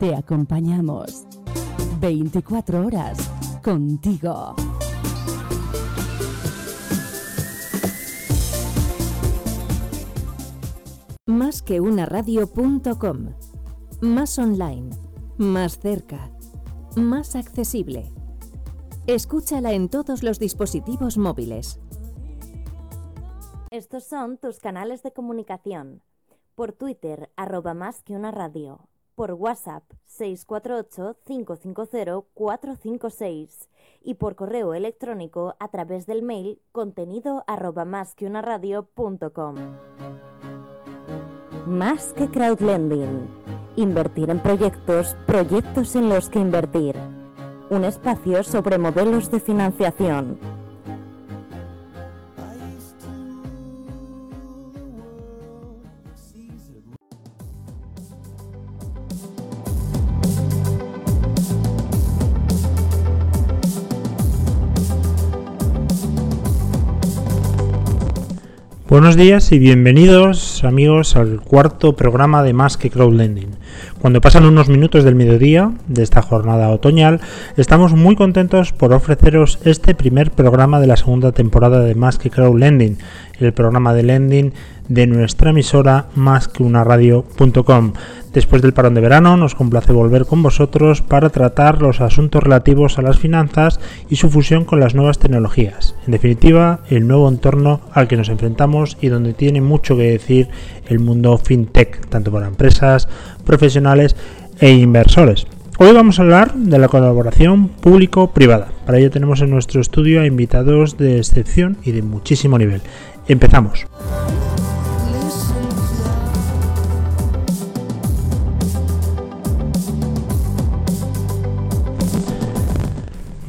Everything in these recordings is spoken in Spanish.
Te acompañamos 24 horas contigo. Más que una radio.com. Más online. Más cerca. Más accesible. Escúchala en todos los dispositivos móviles. Estos son tus canales de comunicación. Por Twitter, arroba más que una radio. Por WhatsApp, 648-550-456. Y por correo electrónico a través del mail contenido arroba más que una radio.com. Más que crowdlending. Invertir en proyectos, proyectos en los que invertir. Un espacio sobre modelos de financiación. Buenos días y bienvenidos amigos al cuarto programa de Más que Crowdlending. Cuando pasan unos minutos del mediodía de esta jornada otoñal, estamos muy contentos por ofreceros este primer programa de la segunda temporada de Más que Crowdlending, el programa de lending de nuestra emisora más que una radio.com. Después del parón de verano nos complace volver con vosotros para tratar los asuntos relativos a las finanzas y su fusión con las nuevas tecnologías. En definitiva, el nuevo entorno al que nos enfrentamos y donde tiene mucho que decir el mundo fintech, tanto para empresas, profesionales e inversores. Hoy vamos a hablar de la colaboración público-privada. Para ello tenemos en nuestro estudio a invitados de excepción y de muchísimo nivel. Empezamos.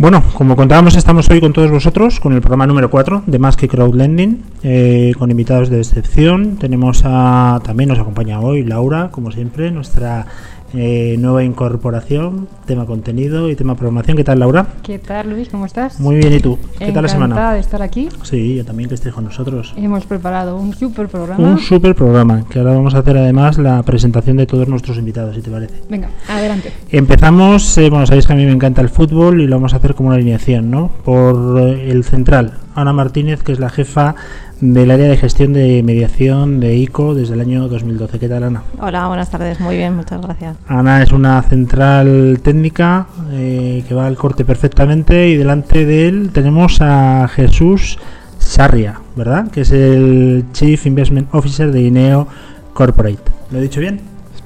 Bueno, como contábamos, estamos hoy con todos vosotros con el programa número 4 de Más que Crowdlending, eh, con invitados de excepción. Tenemos a, también nos acompaña hoy Laura, como siempre, nuestra eh, nueva incorporación, tema contenido y tema programación. ¿Qué tal, Laura? ¿Qué tal, Luis? ¿Cómo estás? Muy bien, ¿y tú? ¿Qué tal la semana? Encantada de estar aquí. Sí, yo también que estés con nosotros. Hemos preparado un super programa. Un super programa, que ahora vamos a hacer además la presentación de todos nuestros invitados, si te parece. Venga, adelante. Empezamos, eh, bueno, sabéis que a mí me encanta el fútbol y lo vamos a hacer como una alineación, ¿no? Por eh, el central, Ana Martínez, que es la jefa del área de gestión de mediación de ICO desde el año 2012. ¿Qué tal, Ana? Hola, buenas tardes. Muy bien, muchas gracias. Ana es una central técnica eh, que va al corte perfectamente y delante de él tenemos a Jesús Sarria, ¿verdad? Que es el Chief Investment Officer de INEO Corporate. ¿Lo he dicho bien?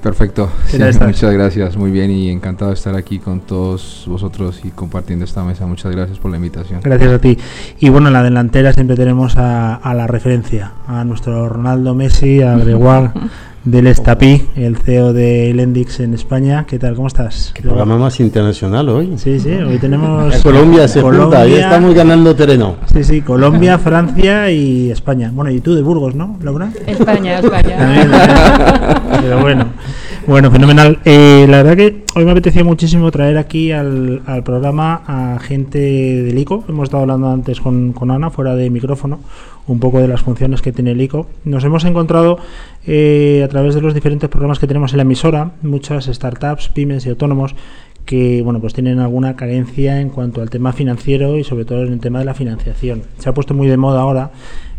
Perfecto. Muchas gracias, muy bien y encantado de estar aquí con todos vosotros y compartiendo esta mesa. Muchas gracias por la invitación. Gracias a ti. Y bueno, en la delantera siempre tenemos a, a la referencia, a nuestro Ronaldo Messi, a Gregoire del Estapí, el CEO de Lendix en España. ¿Qué tal? ¿Cómo estás? Programa más internacional hoy. Sí, sí, hoy tenemos En Colombia se junta, ahí estamos ganando terreno. Sí, sí, Colombia, Francia y España. Bueno, y tú de Burgos, ¿no, Laura? España, España. También. Pero bueno, bueno, fenomenal. Eh, la verdad que hoy me apetecía muchísimo traer aquí al, al programa a gente del ICO. Hemos estado hablando antes con, con Ana, fuera de micrófono, un poco de las funciones que tiene el ICO. Nos hemos encontrado eh, a través de los diferentes programas que tenemos en la emisora, muchas startups, pymes y autónomos que bueno pues tienen alguna carencia en cuanto al tema financiero y sobre todo en el tema de la financiación. Se ha puesto muy de moda ahora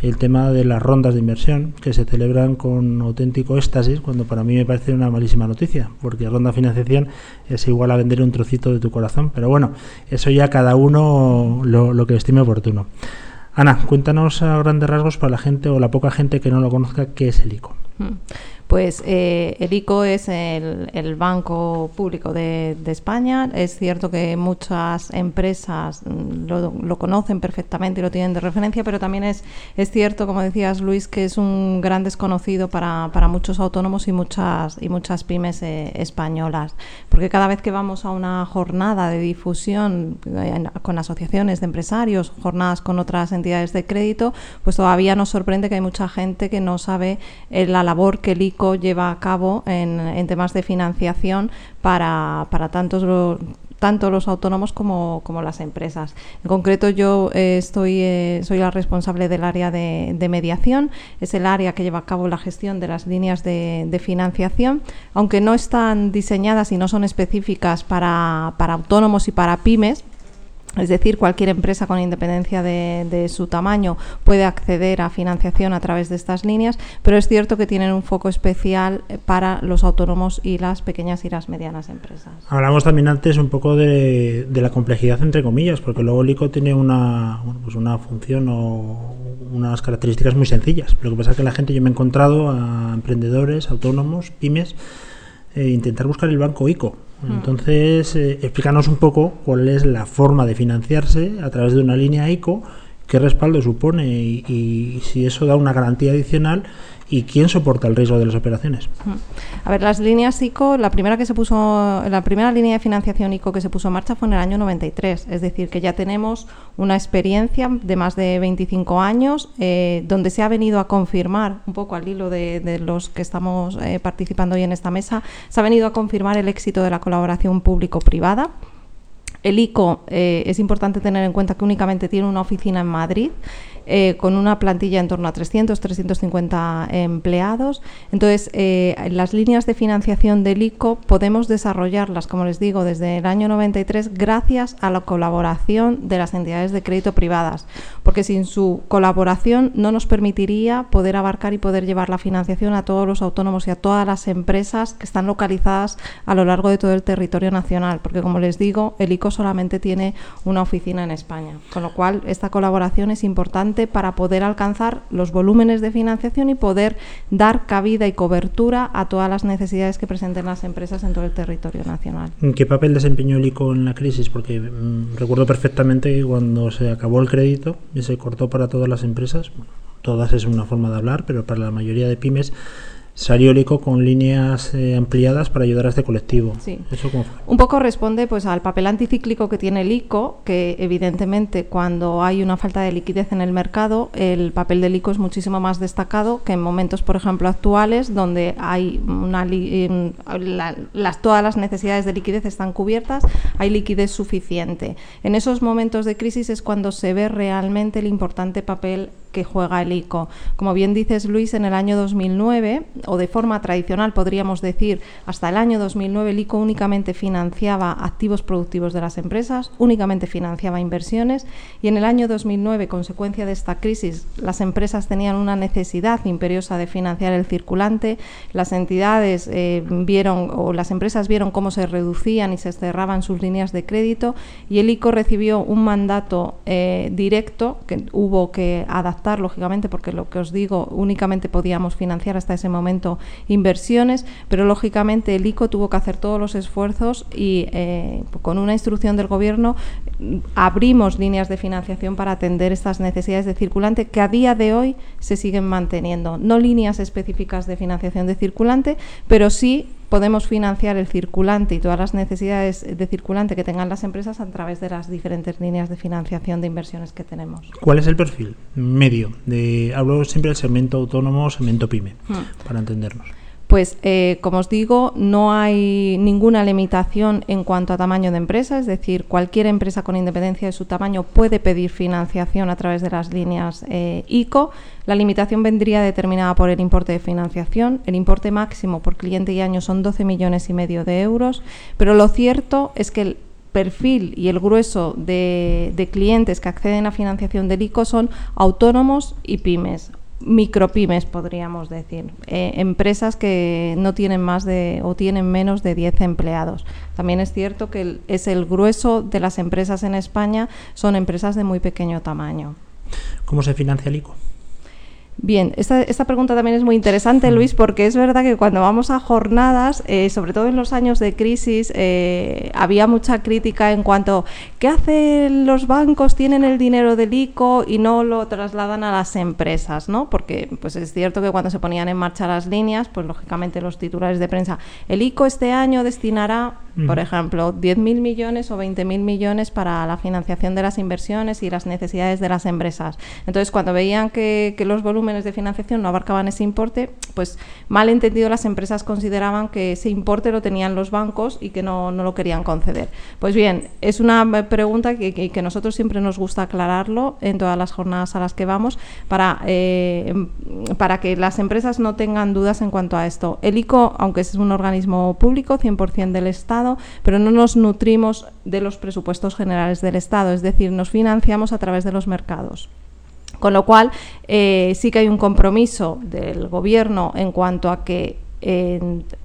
el tema de las rondas de inversión que se celebran con auténtico éxtasis, cuando para mí me parece una malísima noticia, porque ronda de financiación es igual a vender un trocito de tu corazón. Pero bueno, eso ya cada uno lo, lo que estime oportuno. Ana, cuéntanos a grandes rasgos para la gente o la poca gente que no lo conozca qué es el ICO. Pues eh, el ICO es el, banco público de, España. Es cierto que muchas empresas mm, lo, conocen perfectamente y lo tienen de referencia, pero también es, es cierto, como decías Luis, que es un gran desconocido para, para muchos autónomos y muchas, y muchas pymes eh, españolas. Porque cada vez que vamos a una jornada de difusión eh, con asociaciones de empresarios, jornadas con otras entidades de crédito, pues todavía nos sorprende que hay mucha gente que no sabe eh, la labor que el ICO lleva a cabo en, temas de financiación para, para tantos tanto los autónomos como, como las empresas. En concreto, yo eh, estoy, eh, soy la responsable del área de, de, mediación, es el área que lleva a cabo la gestión de las líneas de, de financiación, aunque no están diseñadas y no son específicas para, para autónomos y para pymes, es decir, cualquier empresa con independencia de, su tamaño puede acceder a financiación a través de estas líneas, pero es cierto que tienen un foco especial eh, para los autónomos y las pequeñas y las medianas empresas. Hablamos también antes un poco de, la complejidad, entre comillas, porque luego el ICO tiene una, pues una función o unas características muy sencillas. Lo que pasa es que la gente, yo me he encontrado a emprendedores, autónomos, pymes, eh, intentar buscar el banco ICO entonces, eh, explícanos un poco cuál es la forma de financiarse a través de una línea ICO, qué respaldo supone y, y si eso da una garantía adicional y quién soporta el riesgo de las operaciones. A ver, las líneas ICO, la primera que se puso, la primera línea de financiación ICO que se puso en marcha fue en el año 93, es decir, que ya tenemos una experiencia de más de 25 años eh, donde se ha venido a confirmar, un poco al hilo de, de los que estamos eh, participando hoy en esta mesa, se ha venido a confirmar el éxito de la colaboración público-privada. El ICO eh, es importante tener en cuenta que únicamente tiene una oficina en Madrid eh, con una plantilla en torno a 300, 350 empleados. Entonces, eh, las líneas de financiación del ICO podemos desarrollarlas, como les digo, desde el año 93 gracias a la colaboración de las entidades de crédito privadas, porque sin su colaboración no nos permitiría poder abarcar y poder llevar la financiación a todos los autónomos y a todas las empresas que están localizadas a lo largo de todo el territorio nacional, porque como les digo, el ICO solamente tiene una oficina en España, con lo cual esta colaboración es importante para poder alcanzar los volúmenes de financiación y poder dar cabida y cobertura a todas las necesidades que presenten las empresas en todo el territorio nacional. ¿Qué papel desempeñó el ICO en la crisis? Porque mmm, recuerdo perfectamente que cuando se acabó el crédito y se cortó para todas las empresas, todas es una forma de hablar, pero para la mayoría de pymes salió el ICO con líneas eh, ampliadas para ayudar a este colectivo. Sí. ¿Eso cómo fue? Un poco responde pues al papel anticíclico que tiene el ICO, que evidentemente cuando hay una falta de liquidez en el mercado, el papel del ICO es muchísimo más destacado que en momentos, por ejemplo, actuales, donde hay una la, las, todas las necesidades de liquidez están cubiertas, hay liquidez suficiente. En esos momentos de crisis es cuando se ve realmente el importante papel que juega el ICO. Como bien dices, Luis, en el año 2009, o de forma tradicional podríamos decir, hasta el año 2009 el ICO únicamente financiaba activos productivos de las empresas, únicamente financiaba inversiones y en el año 2009, consecuencia de esta crisis, las empresas tenían una necesidad imperiosa de financiar el circulante, las entidades eh, vieron o las empresas vieron cómo se reducían y se cerraban sus líneas de crédito y el ICO recibió un mandato eh, directo que hubo que adaptar lógicamente, porque lo que os digo, únicamente podíamos financiar hasta ese momento inversiones, pero lógicamente el ICO tuvo que hacer todos los esfuerzos y eh, con una instrucción del Gobierno abrimos líneas de financiación para atender estas necesidades de circulante que a día de hoy se siguen manteniendo. No líneas específicas de financiación de circulante, pero sí podemos financiar el circulante y todas las necesidades de circulante que tengan las empresas a través de las diferentes líneas de financiación de inversiones que tenemos. ¿Cuál es el perfil medio? De, hablo siempre del segmento autónomo, segmento pyme, hmm. para entendernos. Pues, eh, como os digo, no hay ninguna limitación en cuanto a tamaño de empresa, es decir, cualquier empresa con independencia de su tamaño puede pedir financiación a través de las líneas eh, ICO. La limitación vendría determinada por el importe de financiación. El importe máximo por cliente y año son 12 millones y medio de euros, pero lo cierto es que el perfil y el grueso de, de clientes que acceden a financiación del ICO son autónomos y pymes micropymes, podríamos decir, eh, empresas que no tienen más de o tienen menos de 10 empleados. También es cierto que el, es el grueso de las empresas en España son empresas de muy pequeño tamaño. ¿Cómo se financia el ICO? Bien, esta, esta, pregunta también es muy interesante, Luis, porque es verdad que cuando vamos a jornadas, eh, sobre todo en los años de crisis, eh, había mucha crítica en cuanto ¿qué hacen los bancos? Tienen el dinero del ICO y no lo trasladan a las empresas, ¿no? Porque pues es cierto que cuando se ponían en marcha las líneas, pues lógicamente los titulares de prensa, el ICO este año destinará, por ejemplo, 10.000 millones o 20.000 millones para la financiación de las inversiones y las necesidades de las empresas. Entonces, cuando veían que, que los volúmenes volúmenes de financiación no abarcaban ese importe, pues mal entendido las empresas consideraban que ese importe lo tenían los bancos y que no, no lo querían conceder. Pues bien, es una pregunta que, que, que nosotros siempre nos gusta aclararlo en todas las jornadas a las que vamos para, eh, para que las empresas no tengan dudas en cuanto a esto. El ICO, aunque es un organismo público, 100% del Estado, pero no nos nutrimos de los presupuestos generales del Estado, es decir, nos financiamos a través de los mercados. Con lo cual, eh, sí que hay un compromiso del Gobierno en cuanto a que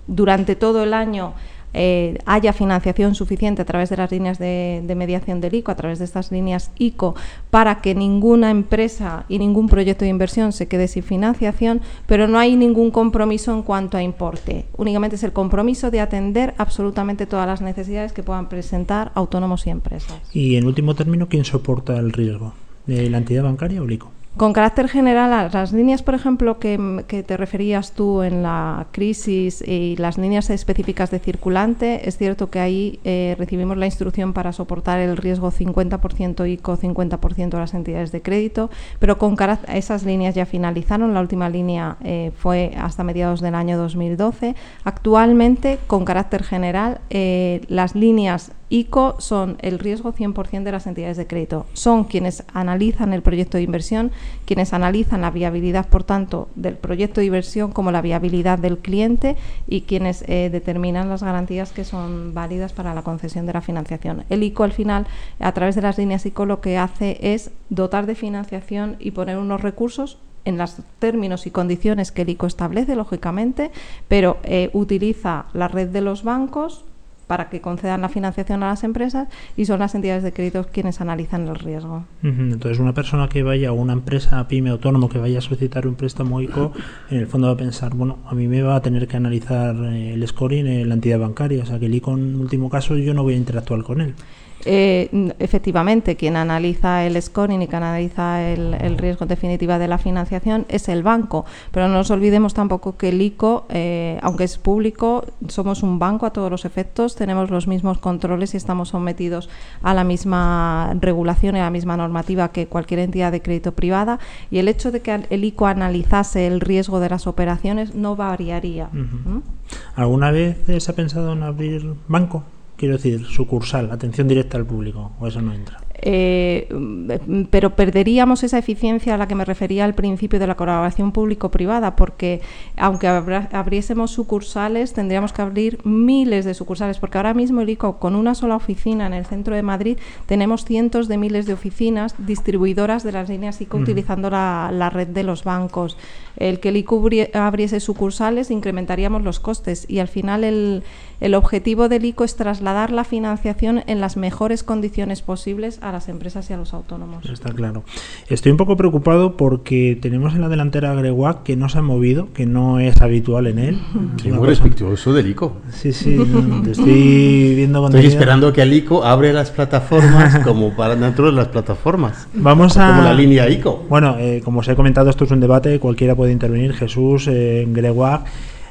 durante todo el año eh, haya financiación suficiente a través de las líneas de, de, mediación del ICO, a través de estas líneas ICO, para que ninguna empresa y ningún proyecto de inversión se quede sin financiación, pero no hay ningún compromiso en cuanto a importe. Únicamente es el compromiso de atender absolutamente todas las necesidades que puedan presentar autónomos y empresas. Y en último término, ¿quién soporta el riesgo? ¿De ¿La entidad bancaria o el ICO? Con carácter general, las líneas, por ejemplo, que, que, te referías tú en la crisis y las líneas específicas de circulante, es cierto que ahí eh, recibimos la instrucción para soportar el riesgo 50% ICO, 50% de las entidades de crédito, pero con esas líneas ya finalizaron. La última línea eh, fue hasta mediados del año 2012. Actualmente, con carácter general, eh, las líneas ICO son el riesgo 100% de las entidades de crédito. Son quienes analizan el proyecto de inversión, quienes analizan la viabilidad, por tanto, del proyecto de inversión como la viabilidad del cliente y quienes eh, determinan las garantías que son válidas para la concesión de la financiación. El ICO, al final, a través de las líneas ICO, lo que hace es dotar de financiación y poner unos recursos en los términos y condiciones que el ICO establece, lógicamente, pero eh, utiliza la red de los bancos para que concedan la financiación a las empresas y son las entidades de crédito quienes analizan el riesgo. Entonces, una persona que vaya, o una empresa pyme autónomo que vaya a solicitar un préstamo ICO, en el fondo va a pensar, bueno, a mí me va a tener que analizar el scoring en la entidad bancaria, o sea que el ICO en último caso yo no voy a interactuar con él. Eh, efectivamente, quien analiza el scoring y que analiza el, el, riesgo definitiva de la financiación es el banco. Pero no nos olvidemos tampoco que el ICO, eh, aunque es público, somos un banco a todos los efectos, tenemos los mismos controles y estamos sometidos a la misma regulación y a la misma normativa que cualquier entidad de crédito privada. Y el hecho de que el ICO analizase el riesgo de las operaciones no variaría. Uh -huh. ¿Mm? ¿Alguna vez se ha pensado en abrir banco? Quiero decir, sucursal, atención directa al público, o eso no entra. Eh, pero perderíamos esa eficiencia a la que me refería al principio de la colaboración público-privada, porque aunque abriésemos sucursales, tendríamos que abrir miles de sucursales, porque ahora mismo el ICO, con una sola oficina en el centro de Madrid, tenemos cientos de miles de oficinas distribuidoras de las líneas ICO mm. utilizando la, la, red de los bancos. El que el ICO abriese sucursales, incrementaríamos los costes y al final el, el objetivo del ICO es trasladar la financiación en las mejores condiciones posibles a las empresas y a los autónomos. Está claro. Estoy un poco preocupado porque tenemos en la delantera a Greguac que no se ha movido, que no es habitual en él. Sí, muy respetuoso del ICO. Sí, sí, no, te estoy viendo Estoy esperando que el ICO abre las plataformas como para dentro de las plataformas. Vamos a... Como la línea ICO. Bueno, eh, como os he comentado, esto es un debate, cualquiera puede intervenir, Jesús, eh, Greguac.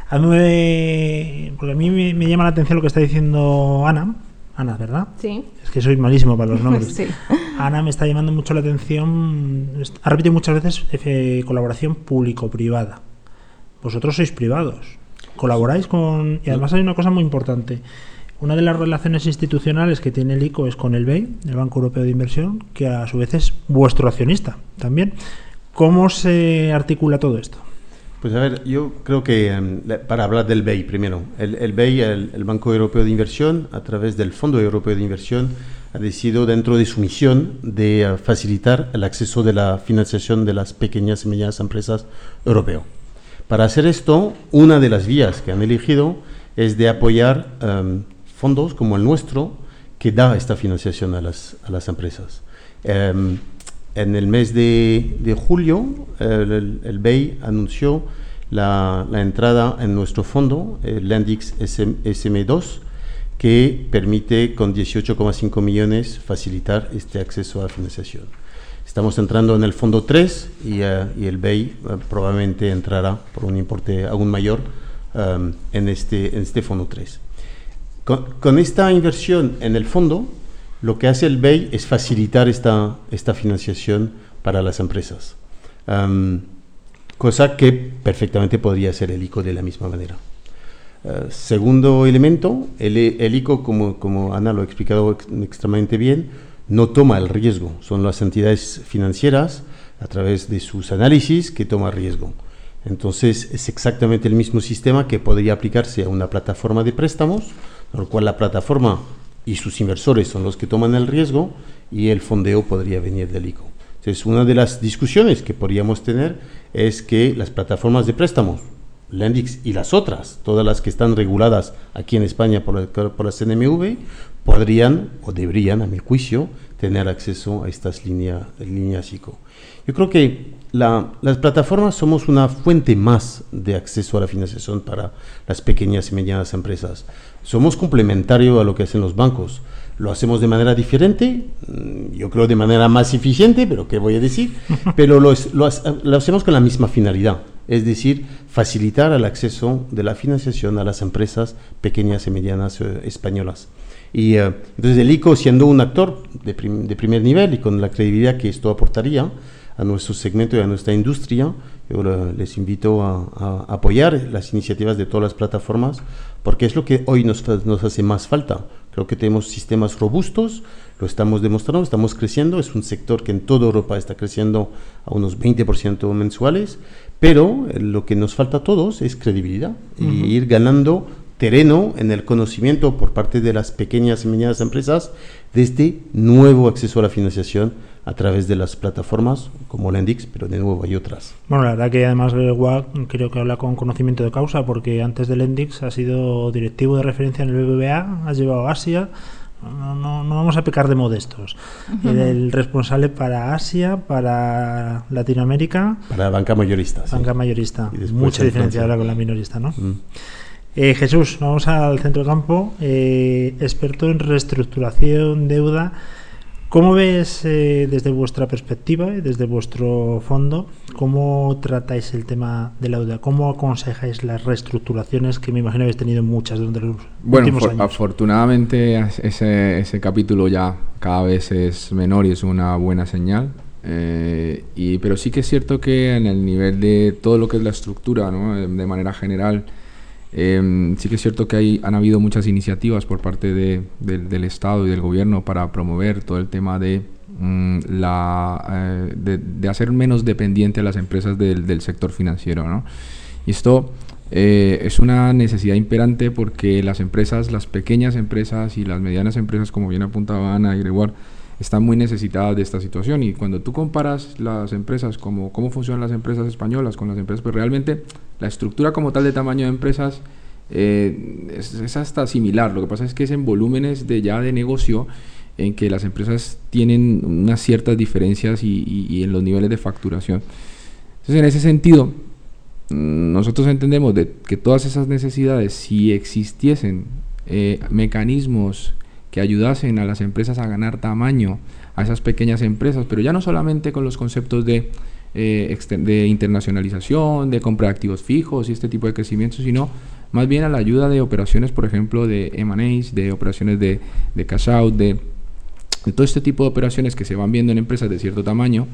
A mí me, porque a mí me, me llama la atención lo que está diciendo Ana, Ana, ¿verdad? Sí. Es que soy malísimo para los nombres. sí. Ana me está llamando mucho la atención. Ha repetido muchas veces eh, colaboración público-privada. Vosotros sois privados. Colaboráis con. Y además hay una cosa muy importante. Una de las relaciones institucionales que tiene el ICO es con el BEI, el Banco Europeo de Inversión, que a su vez es vuestro accionista también. ¿Cómo se articula todo esto? Pues a ver, yo creo que um, para hablar del BEI primero, el, BEI, el, Banco Europeo de Inversión, a través del Fondo Europeo de Inversión, ha decidido dentro de su misión de uh, facilitar el acceso de la financiación de las pequeñas y medianas empresas europeas. Para hacer esto, una de las vías que han elegido es de apoyar um, fondos como el nuestro que da esta financiación a las, a las empresas. Um, en el mes de, de julio, el, el, BEI anunció la, la, entrada en nuestro fondo, el Landix SM, SM2, que permite con 18,5 millones facilitar este acceso a financiación. Estamos entrando en el fondo 3 y, uh, y el BEI uh, probablemente entrará por un importe aún mayor um, en, este, en este fondo 3. Con, con esta inversión en el fondo, lo que hace el BEI es facilitar esta, esta financiación para las empresas. Cosa que perfectamente podría ser el ICO de la misma manera. Eh, segundo elemento, el, el ICO, como, como, Ana lo ha explicado extremadamente bien, no toma el riesgo, son las entidades financieras a través de sus análisis que toma riesgo. Entonces es exactamente el mismo sistema que podría aplicarse a una plataforma de préstamos, con lo cual la plataforma y sus inversores son los que toman el riesgo y el fondeo podría venir del ICO. Entonces una de las discusiones que podríamos tener es que las plataformas de préstamos, Lendix y las otras, todas las que están reguladas aquí en España por la, por la CNMV, podrían o deberían, a mi juicio, tener acceso a estas líneas líneas ICO. Yo creo que las plataformas somos una fuente más de acceso a la financiación para las pequeñas y medianas empresas. Somos complementarios a lo que hacen los bancos. Lo hacemos de manera diferente, mm, yo creo de manera más eficiente, pero ¿qué voy a decir? Pero lo, lo, lo hacemos con la misma finalidad, es decir, facilitar el acceso de la financiación a las empresas pequeñas y medianas eh, españolas. Y uh, entonces el ICO, siendo un actor de, prim de, primer nivel y con la credibilidad que esto aportaría, a nuestro segmento y a nuestra industria. Yo les invito a, a, apoyar las iniciativas de todas las plataformas porque es lo que hoy nos, nos hace más falta. Creo que tenemos sistemas robustos, lo estamos demostrando, estamos creciendo, es un sector que en toda Europa está creciendo a unos 20% mensuales, pero lo que nos falta a todos es credibilidad uh -huh. y ir ganando terreno en el conocimiento por parte de las pequeñas y medianas empresas de este nuevo acceso a la financiación a través de las plataformas como Lendix, pero de nuevo hay otras. Bueno, la verdad que además WAC creo que habla con conocimiento de causa porque antes de Lendix ha sido directivo de referencia en el BBVA, has llevado a Asia, no, no, no, vamos a pecar de modestos. Uh -huh. El responsable para Asia, para Latinoamérica. Para banca mayorista. Banca sí. mayorista. Mucha diferencia ahora con la minorista, ¿no? Mm. Eh, Jesús, vamos al centro campo, eh, experto en reestructuración, deuda. ¿Cómo ves eh, desde vuestra perspectiva, desde vuestro fondo, cómo tratáis el tema de la deuda? ¿Cómo aconsejáis las reestructuraciones que me imagino habéis tenido muchas durante los bueno, últimos años? afortunadamente ese, ese capítulo ya cada vez es menor y es una buena señal. Eh, y, pero sí que es cierto que en el nivel de todo lo que es la estructura, ¿no? de manera general, eh, sí que es cierto que hay, han habido muchas iniciativas por parte de, de, del Estado y del Gobierno para promover todo el tema de, mm, la, eh, de, hacer menos dependiente a las empresas del, del sector financiero. ¿no? Y esto eh, es una necesidad imperante porque las empresas, las pequeñas empresas y las medianas empresas, como bien apuntaba Ana Gregoire, están muy necesitadas de esta situación y cuando tú comparas las empresas, como cómo funcionan las empresas españolas con las empresas, pues realmente la estructura como tal de tamaño de empresas eh, es, hasta similar, lo que pasa es que es en volúmenes de ya de negocio en que las empresas tienen unas ciertas diferencias y, en los niveles de facturación. Entonces en ese sentido, nosotros entendemos de que todas esas necesidades, si existiesen eh, mecanismos que ayudasen a las empresas a ganar tamaño, a esas pequeñas empresas, pero ya no solamente con los conceptos de, eh, de internacionalización, de compra de activos fijos y este tipo de crecimiento, sino más bien a la ayuda de operaciones, por ejemplo, de M&As, de operaciones de, de cash out, de, de todo este tipo de operaciones que se van viendo en empresas de cierto tamaño,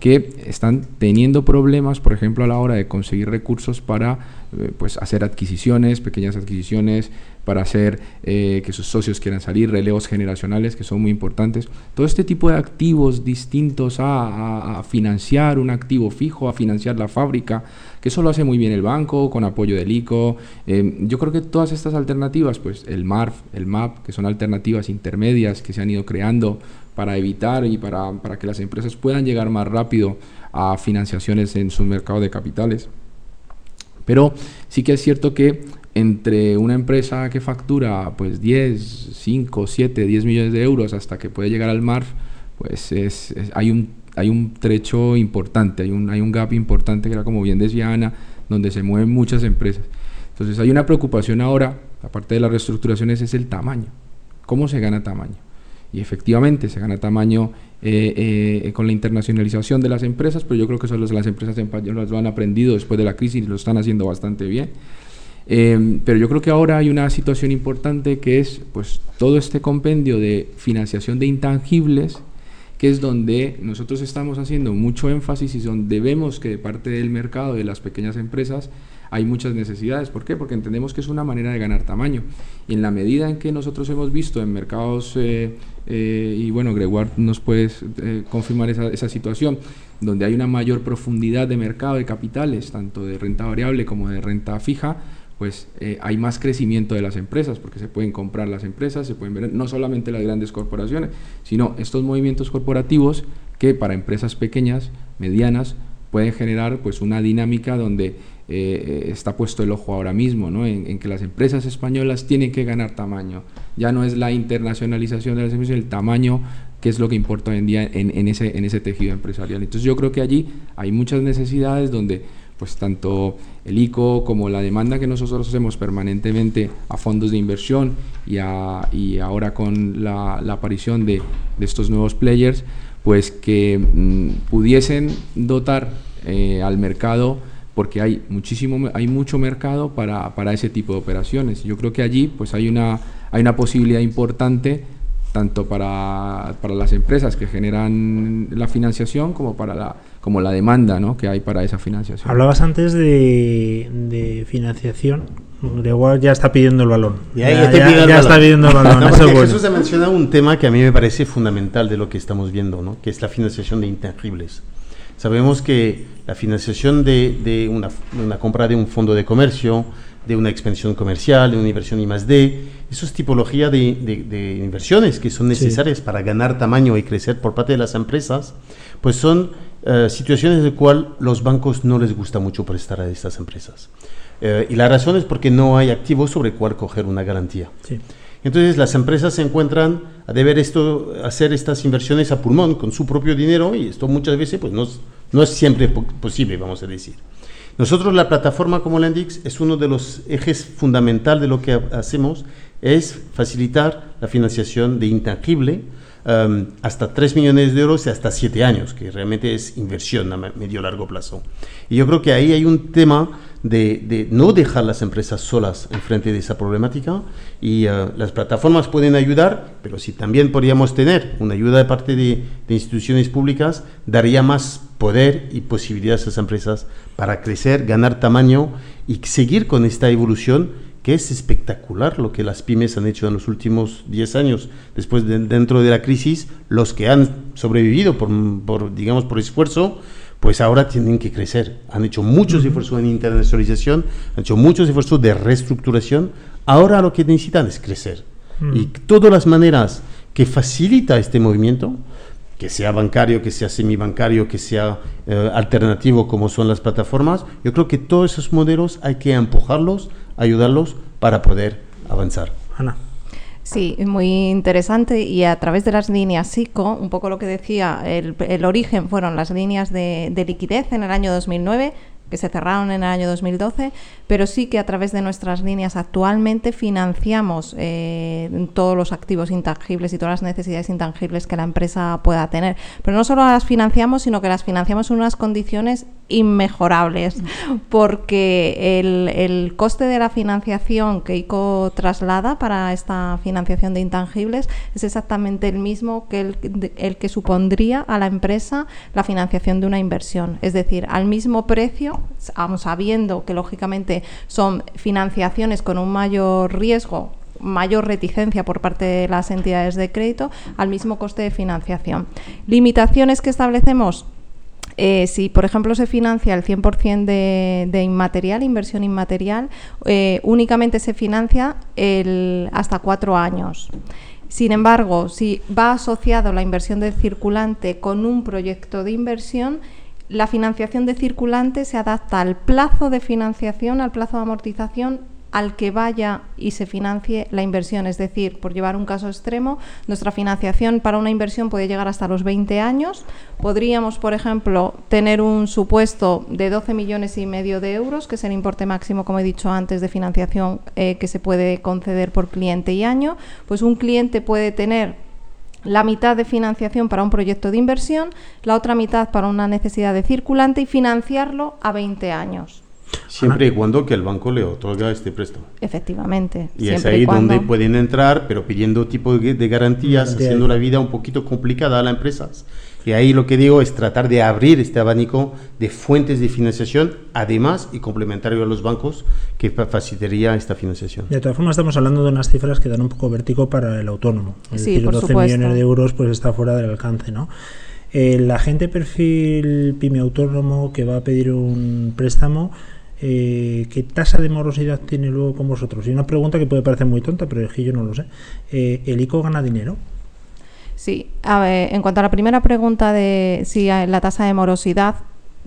que están teniendo problemas, por ejemplo, a la hora de conseguir recursos para eh, pues hacer adquisiciones, pequeñas adquisiciones, para hacer eh, que sus socios quieran salir, relevos generacionales que son muy importantes. Todo este tipo de activos distintos a, financiar un activo fijo, a financiar la fábrica, que eso lo hace muy bien el banco con apoyo del ICO. Eh, yo creo que todas estas alternativas, pues el MARF, el MAP, que son alternativas intermedias que se han ido creando para evitar y para, para que las empresas puedan llegar más rápido a financiaciones en su mercado de capitales. Pero sí que es cierto que entre una empresa que factura pues 10, 5, 7, 10 millones de euros hasta que puede llegar al MARF, pues es, es, hay, un, hay un trecho importante, hay un, hay un gap importante que era como bien decía Ana, donde se mueven muchas empresas. Entonces hay una preocupación ahora, aparte de las reestructuraciones, es el tamaño. ¿Cómo se gana tamaño? Y efectivamente se gana tamaño eh, eh, con la internacionalización de las empresas, pero yo creo que eso las empresas españolas lo han aprendido después de la crisis y lo están haciendo bastante bien. Eh, pero yo creo que ahora hay una situación importante que es pues todo este compendio de financiación de intangibles que es donde nosotros estamos haciendo mucho énfasis y donde vemos que de parte del mercado de las pequeñas empresas hay muchas necesidades. ¿Por qué? Porque entendemos que es una manera de ganar tamaño. Y en la medida en que nosotros hemos visto en mercados, eh, eh, y bueno, Gregoire nos puede eh, confirmar esa, esa, situación, donde hay una mayor profundidad de mercado de capitales, tanto de renta variable como de renta fija, pues hay más crecimiento de las empresas, porque se pueden comprar las empresas, se pueden ver no solamente las grandes corporaciones, sino estos movimientos corporativos que para empresas pequeñas, medianas, pueden generar pues una dinámica donde eh, está puesto el ojo ahora mismo, ¿no? En, que las empresas españolas tienen que ganar tamaño. Ya no es la internacionalización de las empresas, el tamaño que es lo que importa hoy en día en, ese, tejido empresarial. Entonces yo creo que allí hay muchas necesidades donde pues tanto el ICO como la demanda que nosotros hacemos permanentemente a fondos de inversión y, ahora con la, aparición de, de, estos nuevos players, pues que mm, pudiesen dotar eh, al mercado porque hay muchísimo hay mucho mercado para, para, ese tipo de operaciones. Yo creo que allí pues hay una hay una posibilidad importante tanto para, para las empresas que generan la financiación como para la como la demanda ¿no? que hay para esa financiación. Hablabas antes de, de financiación. Igual ya está pidiendo el balón. Ya, ya, ya, está pidiendo el balón. No, Eso Jesús ha mencionado un tema que a mí me parece fundamental de lo que estamos viendo, ¿no? que es la financiación de intangibles. Sabemos que la financiación de, de una, una, compra de un fondo de comercio, de una expansión comercial, de una inversión I más D, eso es tipología de, de inversiones que son necesarias sí. para ganar tamaño y crecer por parte de las empresas, pues son uh, situaciones de cual los bancos no les gusta mucho prestar a estas empresas. Uh, y la razón es porque no hay activos sobre cuál coger una garantía. Sí. Entonces las empresas se encuentran a deber esto, hacer estas inversiones a pulmón con su propio dinero y esto muchas veces pues, no, no es siempre po posible, vamos a decir. Nosotros la plataforma como Lendix es uno de los ejes fundamental de lo que hacemos, es facilitar la financiación de intangible um, hasta 3 millones de euros y hasta 7 años, que realmente es inversión a medio largo plazo. Y yo creo que ahí hay un tema de, de, no dejar las empresas solas en frente de esa problemática y uh, las plataformas pueden ayudar, pero si también podríamos tener una ayuda de parte de, de, instituciones públicas, daría más poder y posibilidades a esas empresas para crecer, ganar tamaño y seguir con esta evolución que es espectacular lo que las pymes han hecho en los últimos 10 años. Después, de, dentro de la crisis, los que han sobrevivido por, por digamos, por esfuerzo, pues ahora tienen que crecer. Han hecho muchos esfuerzos en internacionalización, han hecho muchos esfuerzos de reestructuración. Ahora lo que necesitan es crecer. Mm. Y todas las maneras que facilita este movimiento, que sea bancario, que sea semibancario, que sea eh, alternativo como son las plataformas, yo creo que todos esos modelos hay que empujarlos, ayudarlos para poder avanzar. Ana. Sí, muy interesante y a través de las líneas SICO, un poco lo que decía, el, el origen fueron las líneas de, de liquidez en el año 2009, que se cerraron en el año 2012, pero sí que a través de nuestras líneas actualmente financiamos eh, todos los activos intangibles y todas las necesidades intangibles que la empresa pueda tener. Pero no solo las financiamos, sino que las financiamos en unas condiciones inmejorables, porque el, el coste de la financiación que ICO traslada para esta financiación de intangibles es exactamente el mismo que el, el que supondría a la empresa la financiación de una inversión, es decir, al mismo precio, sabiendo que lógicamente son financiaciones con un mayor riesgo mayor reticencia por parte de las entidades de crédito al mismo coste de financiación. Limitaciones que establecemos eh, si, por ejemplo, se financia el 100% de, de, inmaterial, inversión inmaterial, eh, únicamente se financia el, hasta cuatro años. Sin embargo, si va asociado la inversión de circulante con un proyecto de inversión, la financiación de circulante se adapta al plazo de financiación, al plazo de amortización al que vaya y se financie la inversión. Es decir, por llevar un caso extremo, nuestra financiación para una inversión puede llegar hasta los 20 años. Podríamos, por ejemplo, tener un supuesto de 12 millones y medio de euros, que es el importe máximo, como he dicho antes, de financiación eh, que se puede conceder por cliente y año. Pues un cliente puede tener la mitad de financiación para un proyecto de inversión, la otra mitad para una necesidad de circulante y financiarlo a 20 años. Siempre y cuando que el banco le otorga este préstamo. Efectivamente. Y es ahí cuando- donde pueden entrar, pero pidiendo tipo de, garantías, Garantía. haciendo la vida un poquito complicada a las empresas. Y ahí lo que digo es tratar de abrir este abanico de fuentes de financiación, además y complementario a los bancos, que fa- facilitaría esta financiación. De todas formas, estamos hablando de unas cifras que dan un poco vértigo para el autónomo. Es Sí, decir, por 12 supuesto. millones de euros pues está fuera del alcance, ¿no? El agente perfil pyme autónomo que va a pedir un préstamo, eh, ¿qué tasa de morosidad tiene luego con vosotros? Y una pregunta que puede parecer muy tonta, pero es que yo no lo sé. Eh, ¿El ICO gana dinero? Sí, a ver, en cuanto a la primera pregunta de si la tasa de morosidad,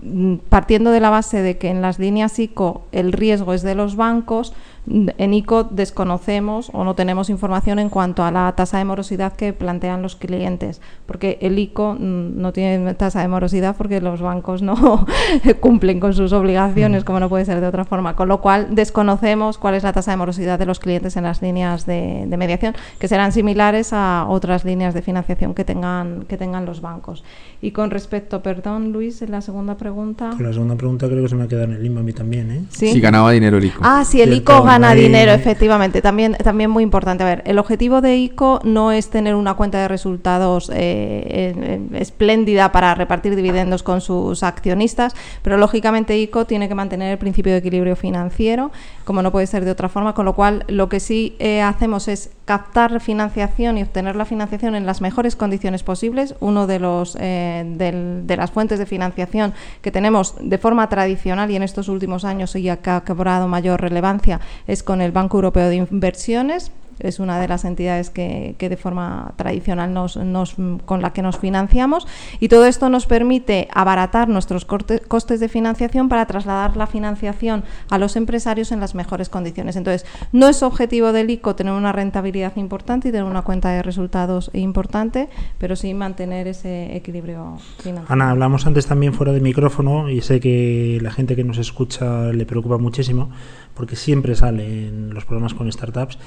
mm, partiendo de la base de que en las líneas ICO el riesgo es de los bancos, en ICO desconocemos o no tenemos información en cuanto a la tasa de morosidad que plantean los clientes, porque el ICO mm, no tiene tasa de morosidad porque los bancos no cumplen con sus obligaciones, como no puede ser de otra forma, con lo cual desconocemos cuál es la tasa de morosidad de los clientes en las líneas de, de mediación, que serán similares a otras líneas de financiación que tengan, que tengan los bancos. Y con respecto, perdón Luis, en la segunda pregunta. Con la segunda pregunta creo que se me ha quedado en el limbo a mí también, ¿eh? ¿Sí? Si ganaba dinero el ICO. Ah, sí, el Cierto, ICO gana ahí- dinero, efectivamente. También, también muy importante. A ver, el objetivo de ICO no es tener una cuenta de resultados eh, espléndida para repartir dividendos con sus accionistas, pero lógicamente ICO tiene que mantener el principio de equilibrio financiero, como no puede ser de otra forma, con lo cual lo que sí eh, hacemos es captar financiación y obtener la financiación en las mejores condiciones posibles. Uno de los eh, del- de las fuentes de financiación que tenemos de forma tradicional y en estos últimos años que ha cobrado mayor relevancia es con el Banco Europeo de Inversiones. Es una de las entidades que, que de forma tradicional nos, nos- con la que nos financiamos y todo esto nos permite abaratar nuestros costes de financiación para trasladar la financiación a los empresarios en las mejores condiciones. Entonces, no es objetivo del ICO tener una rentabilidad importante y tener una cuenta de resultados importante, pero sí mantener ese equilibrio financiero. Ana, hablamos antes también fuera de micrófono y sé que la gente que nos escucha le preocupa muchísimo porque siempre sale en los programas con startups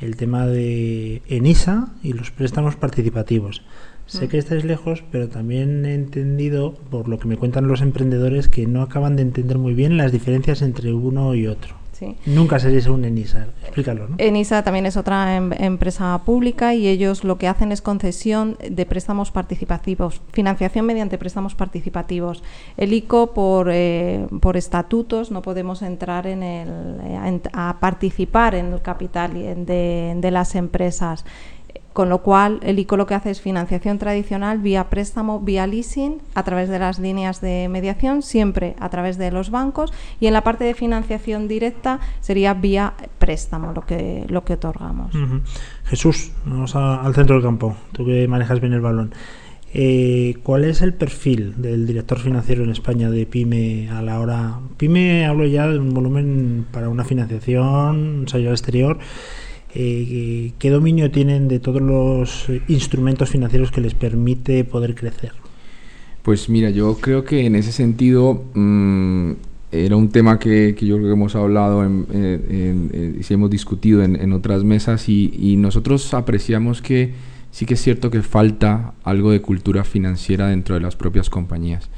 el tema de ENISA y los préstamos participativos. Sé que estáis lejos, pero también he entendido, por lo que me cuentan los emprendedores, que no acaban de entender muy bien las diferencias entre uno y otro. Sí. Nunca seréis un ENISA. Explícalo, ¿no? ENISA también es otra em- empresa pública y ellos lo que hacen es concesión de préstamos participativos, financiación mediante préstamos participativos. El ICO, por, eh, por estatutos, no podemos entrar en el, eh, en- a participar en el capital de, de las empresas. Con lo cual, el ICO lo que hace es financiación tradicional vía préstamo, vía leasing, a través de las líneas de mediación, siempre a través de los bancos. Y en la parte de financiación directa sería vía préstamo lo que, lo que otorgamos. Jesús, vamos al centro del campo, tú que manejas bien el balón. Eh, ¿Cuál es el perfil del director financiero en España de PyME a la hora? PyME hablo ya de un volumen para una financiación, un al exterior. Eh, ¿Qué dominio tienen de todos los eh, instrumentos financieros que les permite poder crecer? Pues mira, yo creo que en ese sentido mm, era un tema que, que yo creo que hemos hablado en, en- y hemos discutido en, en otras mesas y, y nosotros apreciamos que sí que es cierto que falta algo de cultura financiera dentro de las propias compañías.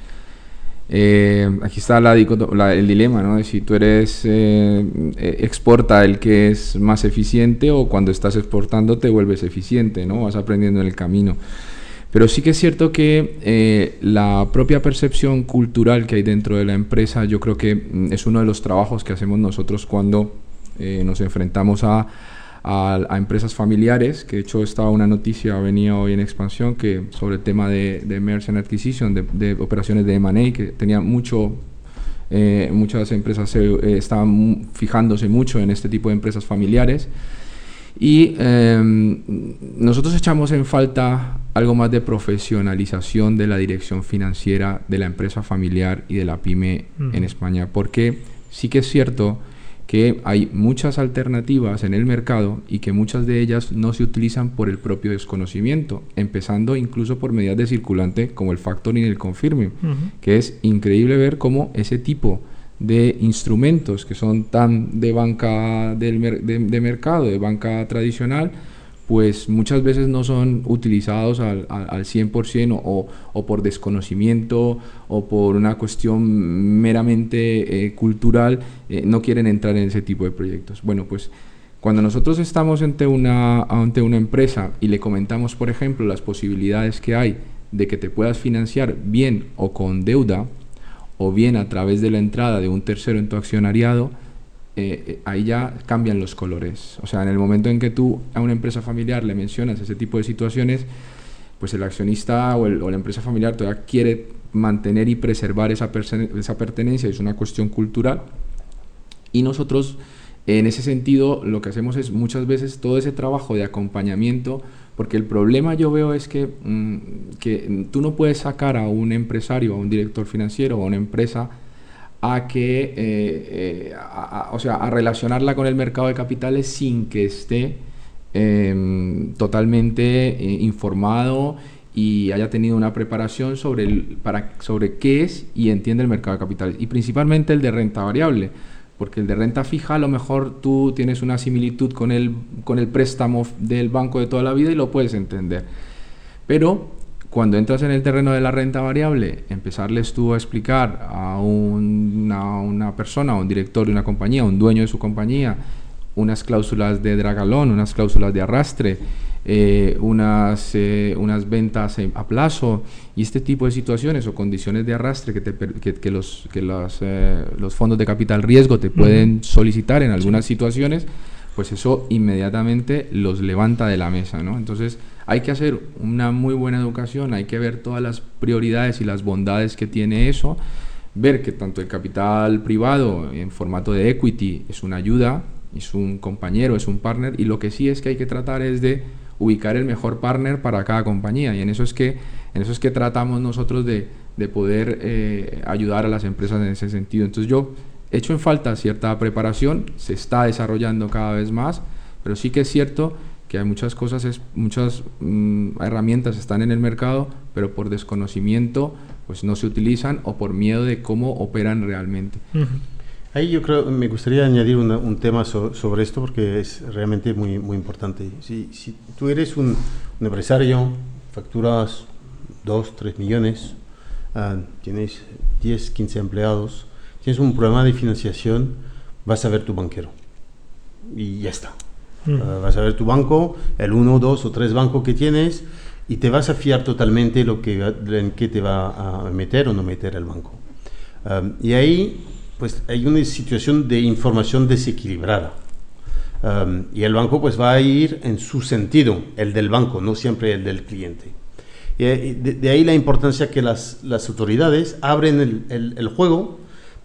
Eh, aquí está la la- el dilema, ¿no? Si tú eres eh, eh, exporta el que es más eficiente o cuando estás exportando te vuelves eficiente, ¿no? Vas aprendiendo en el camino. Pero sí que es cierto que eh, la propia percepción cultural que hay dentro de la empresa, yo creo que mm, es uno de los trabajos que hacemos nosotros cuando nos enfrentamos a, a- a empresas familiares, que de hecho estaba una noticia, venía hoy en expansión, que sobre el tema de, de Merchant Acquisition, de, de operaciones de M&A, que tenía mucho, eh, muchas empresas se, eh, estaban fijándose mucho en este tipo de empresas familiares. Y em, nosotros echamos en falta algo más de profesionalización de la dirección financiera de la empresa familiar y de la pyme Ujú. en España, porque sí que es cierto que hay muchas alternativas en el mercado y que muchas de ellas no se utilizan por el propio desconocimiento, empezando incluso por medidas de circulante como el factoring y el confirming, que es increíble ver cómo ese tipo de instrumentos que son tan de banca del mer- de, de mercado, de banca tradicional, pues muchas veces no son utilizados al, al, al 100% o, o, por desconocimiento o por una cuestión meramente eh, cultural, eh, no quieren entrar en ese tipo de proyectos. Bueno, pues cuando nosotros estamos ante una, ante una empresa y le comentamos, por ejemplo, las posibilidades que hay de que te puedas financiar bien o con deuda, o bien a través de la entrada de un tercero en tu accionariado, eh, eh, ahí ya cambian los colores. O sea, en el momento en que tú a una empresa familiar le mencionas ese tipo de situaciones, pues el accionista o, la empresa familiar todavía quiere mantener y preservar esa, esa pertenencia, es una cuestión cultural. Y nosotros, en ese sentido, lo que hacemos es muchas veces todo ese trabajo de acompañamiento, porque el problema yo veo es que, mmm, que tú no puedes sacar a un empresario, a un director financiero a una empresa a que, eh, eh, a, o sea, a relacionarla con el mercado de capitales sin que esté eh, totalmente informado y haya tenido una preparación sobre, el, para, sobre qué es y entiende el mercado de capitales. Y principalmente el de renta variable, porque el de renta fija a lo mejor tú tienes una similitud con el, con el préstamo del banco de toda la vida y lo puedes entender. Pero cuando entras en el terreno de la renta variable, empezarles tú a explicar a una, una persona, a un director de una compañía, a un dueño de su compañía, unas cláusulas de dragalón, unas cláusulas de arrastre, eh, unas, eh, unas ventas a plazo y este tipo de situaciones o condiciones de arrastre que, te, que, que los, que los, eh, los fondos de capital riesgo te pueden solicitar en algunas situaciones, pues eso inmediatamente los levanta de la mesa. ¿no? Entonces hay que hacer una muy buena educación, hay que ver todas las prioridades y las bondades que tiene eso, ver que tanto el capital privado en formato de equity es una ayuda, es un compañero, es un partner, y lo que sí es que hay que tratar es de ubicar el mejor partner para cada compañía, y en eso es que, en eso es que tratamos nosotros de, de poder eh, ayudar a las empresas en ese sentido. Entonces yo he hecho en falta cierta preparación, se está desarrollando cada vez más, pero sí que es cierto que hay muchas cosas, es, muchas mm, herramientas están en el mercado, pero por desconocimiento pues no se utilizan o por miedo de cómo operan realmente. Uh -huh. Ahí yo creo, me gustaría añadir una, un tema so, sobre esto porque es realmente muy, muy importante. Si, si tú eres un, un, empresario, facturas 2, 3 millones, uh, tienes 10, 15 empleados, tienes un problema de financiación, vas a ver tu banquero. Y ya está. Uh, vas a ver tu banco, el uno, dos o tres bancos que tienes, y te vas a fiar totalmente lo que, en qué te va a meter o no meter el banco. Um, y ahí, pues hay una situación de información desequilibrada. Um, y el banco pues va a ir en su sentido, el del banco, no siempre el del cliente. Y de, de ahí la importancia que las, las autoridades abren el, el, el juego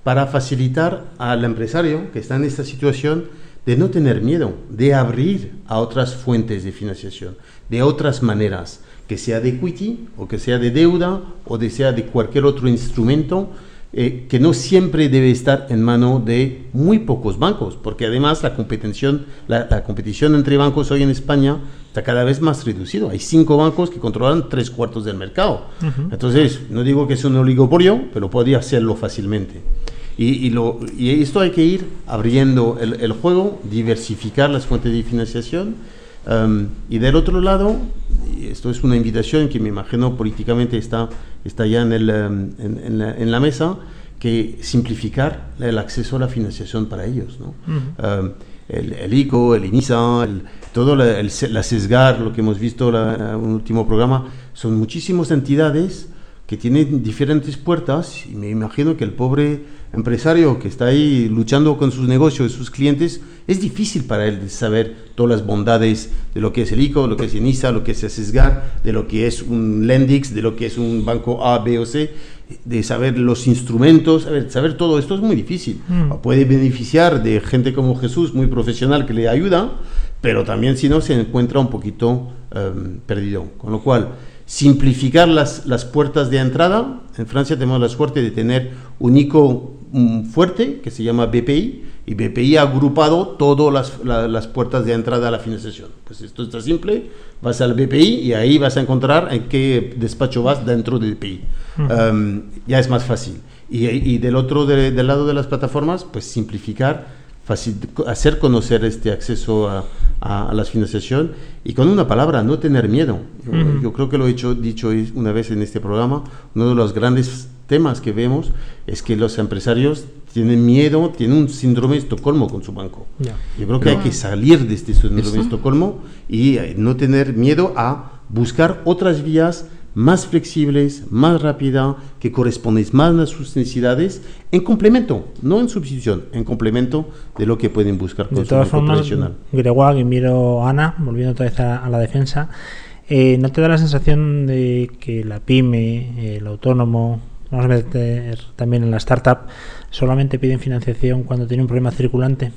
para facilitar al empresario que está en esta situación de no tener miedo, de abrir a otras fuentes de financiación, de otras maneras, que sea de equity o que sea de deuda o de sea de cualquier otro instrumento eh, que no siempre debe estar en mano de muy pocos bancos, porque además la competición, la, la competición entre bancos hoy en España está cada vez más reducido. Hay cinco bancos que controlan tres cuartos del mercado. Uh -huh. Entonces, no digo que es un oligopolio, pero podría hacerlo fácilmente. Y, y, lo, y, esto hay que ir abriendo el, el, juego, diversificar las fuentes de financiación. Um, y del otro lado, esto es una invitación que me imagino políticamente está, está ya en, el, um, en, en, la, en, la, mesa, que simplificar el acceso a la financiación para ellos. ¿no? Uh -huh. um, el, el, ICO, el INISA, el, todo la, el, la SESGAR, lo que hemos visto en un último programa, son muchísimas entidades que tienen diferentes puertas y me imagino que el pobre empresario que está ahí luchando con sus negocios, sus clientes, es difícil para él saber todas las bondades de lo que es el ICO, lo que es INISA, lo que es SESGAR, de lo que es un Lendix, de lo que es un banco A, B o C, de saber los instrumentos, saber, saber todo esto es muy difícil. Mm. Puede beneficiar de gente como Jesús, muy profesional, que le ayuda, pero también si no se encuentra un poquito um, perdido. Con lo cual, simplificar las, las, puertas de entrada. En Francia tenemos la suerte de tener un ICO um, fuerte que se llama BPI y BPI ha agrupado todas las, la, las, puertas de entrada a la financiación. Pues esto está simple, vas al BPI y ahí vas a encontrar en qué despacho vas dentro del BPI. Uh -huh. um, ya es más fácil. Y, y del otro, de, del lado de las plataformas, pues simplificar, facil, hacer conocer este acceso a, a, a la financiación y con una palabra, no tener miedo. Yo, Ujú. yo creo que lo he hecho, dicho una vez en este programa, uno de los grandes temas que vemos es que los empresarios tienen miedo, tienen un síndrome de Estocolmo con su banco. Ya. Yo creo que hay que salir de este síndrome de Eso. Estocolmo y eh, no tener miedo a buscar otras vías más flexibles, más rápidas, que corresponden más a sus necesidades, en complemento, no en sustitución, en complemento de lo que pueden buscar con De todas formas, tradicional. Gregoire, y miro a Ana, volviendo otra vez a, a la defensa, eh, ¿no te da la sensación de que la pyme, el autónomo, vamos a meter también en la startup, solamente piden financiación cuando tiene un problema circulante?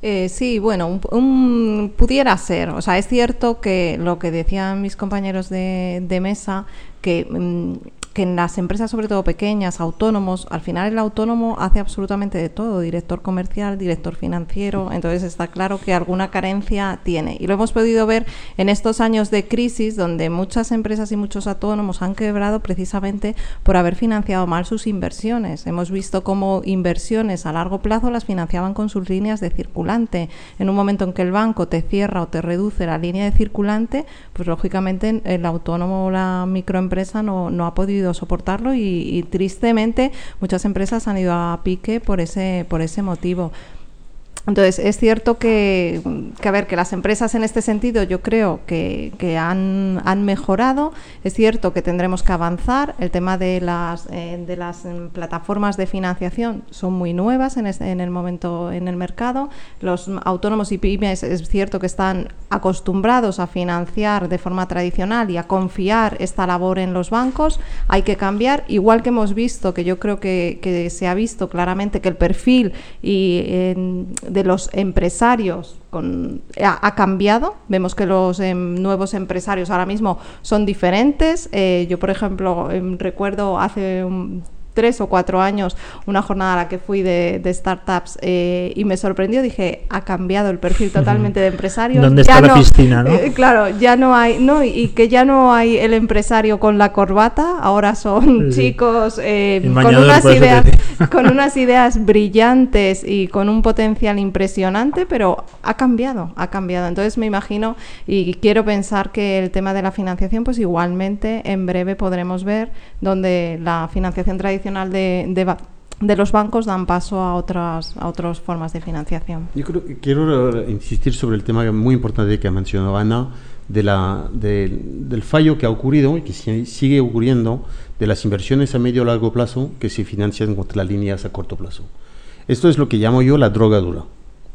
Eh, sí, bueno, un- un- pudiera ser. O sea, es cierto que lo que decían mis compañeros de, de mesa, que, mm, que en las empresas, sobre todo pequeñas, autónomos, al final el autónomo hace absolutamente de todo, director comercial, director financiero, entonces está claro que alguna carencia tiene. Y lo hemos podido ver en estos años de crisis, donde muchas empresas y muchos autónomos han quebrado precisamente por haber financiado mal sus inversiones. Hemos visto cómo inversiones a largo plazo las financiaban con sus líneas de circulante. En un momento en que el banco te cierra o te reduce la línea de circulante, pues lógicamente el autónomo o la microempresa no, no ha podido soportarlo y, y tristemente muchas empresas han ido a pique por ese, por ese motivo. Entonces, es cierto que, a ver, que las empresas en este sentido yo creo que, que han, han mejorado. Es cierto que tendremos que avanzar. El tema de las, eh, de las em, plataformas de financiación son muy nuevas en, este- en el momento en el mercado. Los autónomos y pymes es cierto que están acostumbrados a financiar de forma tradicional y a confiar esta labor en los bancos. Hay que cambiar, igual que hemos visto, que yo creo que, que se ha visto claramente que el perfil y, de los empresarios con- ha, cambiado. Vemos que los em, nuevos empresarios ahora mismo son diferentes. Eh, yo, por ejemplo, em, recuerdo hace un- tres o cuatro años una jornada a la que fui de, de startups eh, y me sorprendió. Dije, ha cambiado el perfil totalmente de empresarios. ¿Dónde Ya está la piscina, no? eh, claro, ya no hay, no, y que ya no hay el empresario con la corbata, ahora son Sí. chicos eh, con unas ideas, con unas ideas brillantes y con un potencial impresionante, pero ha cambiado, ha cambiado. Entonces me imagino y quiero pensar que el tema de la financiación, pues igualmente en breve podremos ver donde la financiación tradicional de, de de los bancos dan paso a otras a otras formas de financiación. Yo creo que quiero insistir sobre el tema muy importante que ha mencionado Ana, de la, del- del fallo que ha ocurrido y que si- sigue ocurriendo de las inversiones a medio o largo plazo que se financian con las líneas a corto plazo. Esto es lo que llamo yo la droga dura.